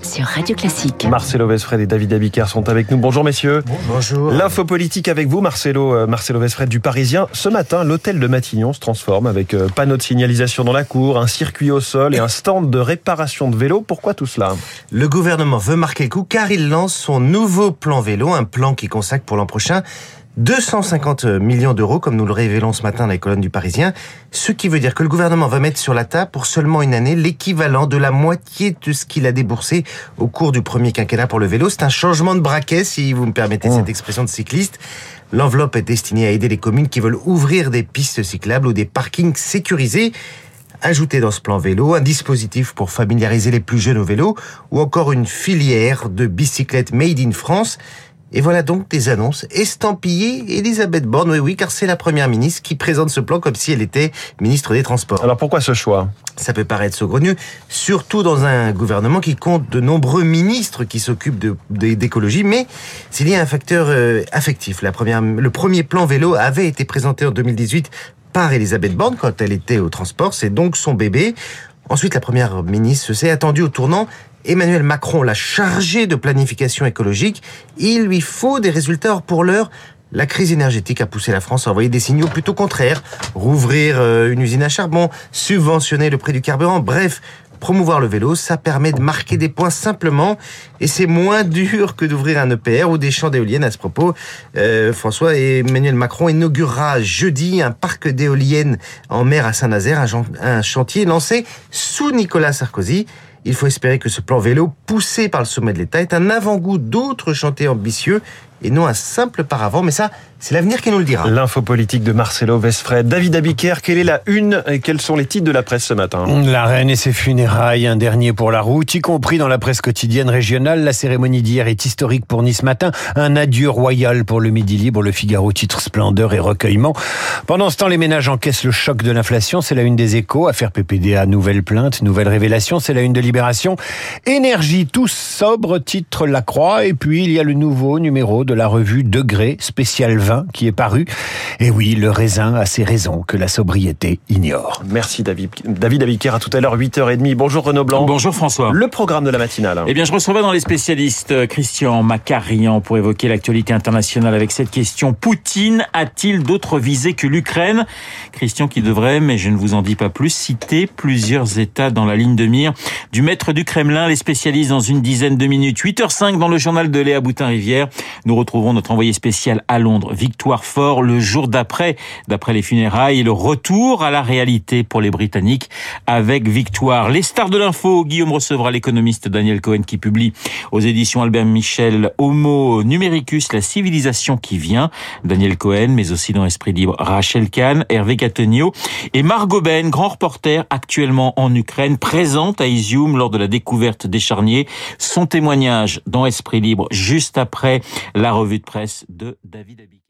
sur Radio Classique. Marcelo Vesfred et David Abiker sont avec nous. Bonjour messieurs. Bonjour. L'info politique avec vous, Marcelo, euh, Marcelo Vesfred du Parisien. Ce matin, l'hôtel de Matignon se transforme avec euh, panneaux de signalisation dans la cour, un circuit au sol et un stand de réparation de vélos. Pourquoi tout cela? Le gouvernement veut marquer le coup car il lance son nouveau plan vélo, un plan qui consacre pour l'an prochain 250 millions d'euros, comme nous le révélons ce matin dans les colonnes du Parisien, ce qui veut dire que le gouvernement va mettre sur la table pour seulement une année l'équivalent de la moitié de ce qu'il a déboursé au cours du premier quinquennat pour le vélo. C'est un changement de braquet, si vous me permettez cette expression de cycliste. L'enveloppe est destinée à aider les communes qui veulent ouvrir des pistes cyclables ou des parkings sécurisés. Ajouter dans ce plan vélo un dispositif pour familiariser les plus jeunes au vélo ou encore une filière de bicyclettes made in France. Et voilà donc des annonces estampillées Elisabeth Borne, oui oui, car c'est la première ministre qui présente ce plan comme si elle était ministre des Transports. Alors pourquoi ce choix? Ça peut paraître saugrenu, surtout dans un gouvernement qui compte de nombreux ministres qui s'occupent de, de- d'écologie, mais s'il y a un facteur euh, affectif. La première, le premier plan vélo avait été présenté en 2018 par Elisabeth Borne quand elle était au transport, c'est donc son bébé. Ensuite, la première ministre s'est attendue au tournant. Emmanuel Macron l'a chargé de planification écologique. Il lui faut des résultats. Or, pour l'heure, la crise énergétique a poussé la France à envoyer des signaux plutôt contraires. Rouvrir euh, une usine à charbon, subventionner le prix du carburant, bref, promouvoir le vélo, ça permet de marquer des points simplement et c'est moins dur que d'ouvrir un EPR ou des champs d'éoliennes. À ce propos, euh, François et Emmanuel Macron inaugurera jeudi un parc d'éoliennes en mer à Saint-Nazaire, un, chantier lancé sous Nicolas Sarkozy. Il faut espérer que ce plan vélo, poussé par le sommet de l'État, est un avant-goût d'autres chantiers ambitieux et non un simple paravent. Mais ça, c'est l'avenir qui nous le dira. L'info politique de Marcelo Vesfred. David Abiker, quelle est la une et quels sont les titres de la presse ce matin? La reine et ses funérailles, un dernier pour la route, y compris dans la presse quotidienne régionale. La cérémonie d'hier est historique pour Nice matin. Un adieu royal pour le Midi Libre. Le Figaro titre splendeur et recueillement. Pendant ce temps, les ménages encaissent le choc de l'inflation. C'est la une des échos. Affaire PPDA, nouvelle plainte, nouvelle révélation. C'est la une de Libération. Énergie, tous sobre, titre La Croix. Et puis, il y a le nouveau numéro de la revue Degré, spécial vin, qui est paru. Et oui, le raisin a ses raisons que la sobriété ignore. Merci David, David Abiker. À tout à l'heure, 8h30. Bonjour Renaud Blanc. Bonjour François. Le programme de la matinale. Eh bien, je recevais dans les spécialistes euh, Christian Macarian pour évoquer l'actualité internationale avec cette question. Poutine a-t-il d'autres visées que l'Ukraine? Christian qui devrait, mais je ne vous en dis pas plus, citer plusieurs États dans la ligne de mire du maître du Kremlin. Les spécialistes dans une dizaine de minutes. 8h05 dans le journal de Léa Boutin-Rivière. Nous retrouvons notre envoyé spécial à Londres, Victoire Fort, le jour d'après, d'après les funérailles le retour à la réalité pour les Britanniques avec Victoire. Les stars de l'info, Guillaume recevra l'économiste Daniel Cohen qui publie aux éditions Albert Michel Homo Numericus, la civilisation qui vient. Daniel Cohen, mais aussi dans Esprit Libre, Rachel Kahn, Hervé Catonio et Margot Ben, grand reporter actuellement en Ukraine, présente à Izium lors de la découverte des charniers. Son témoignage dans Esprit Libre juste après la revue de presse de David Abic.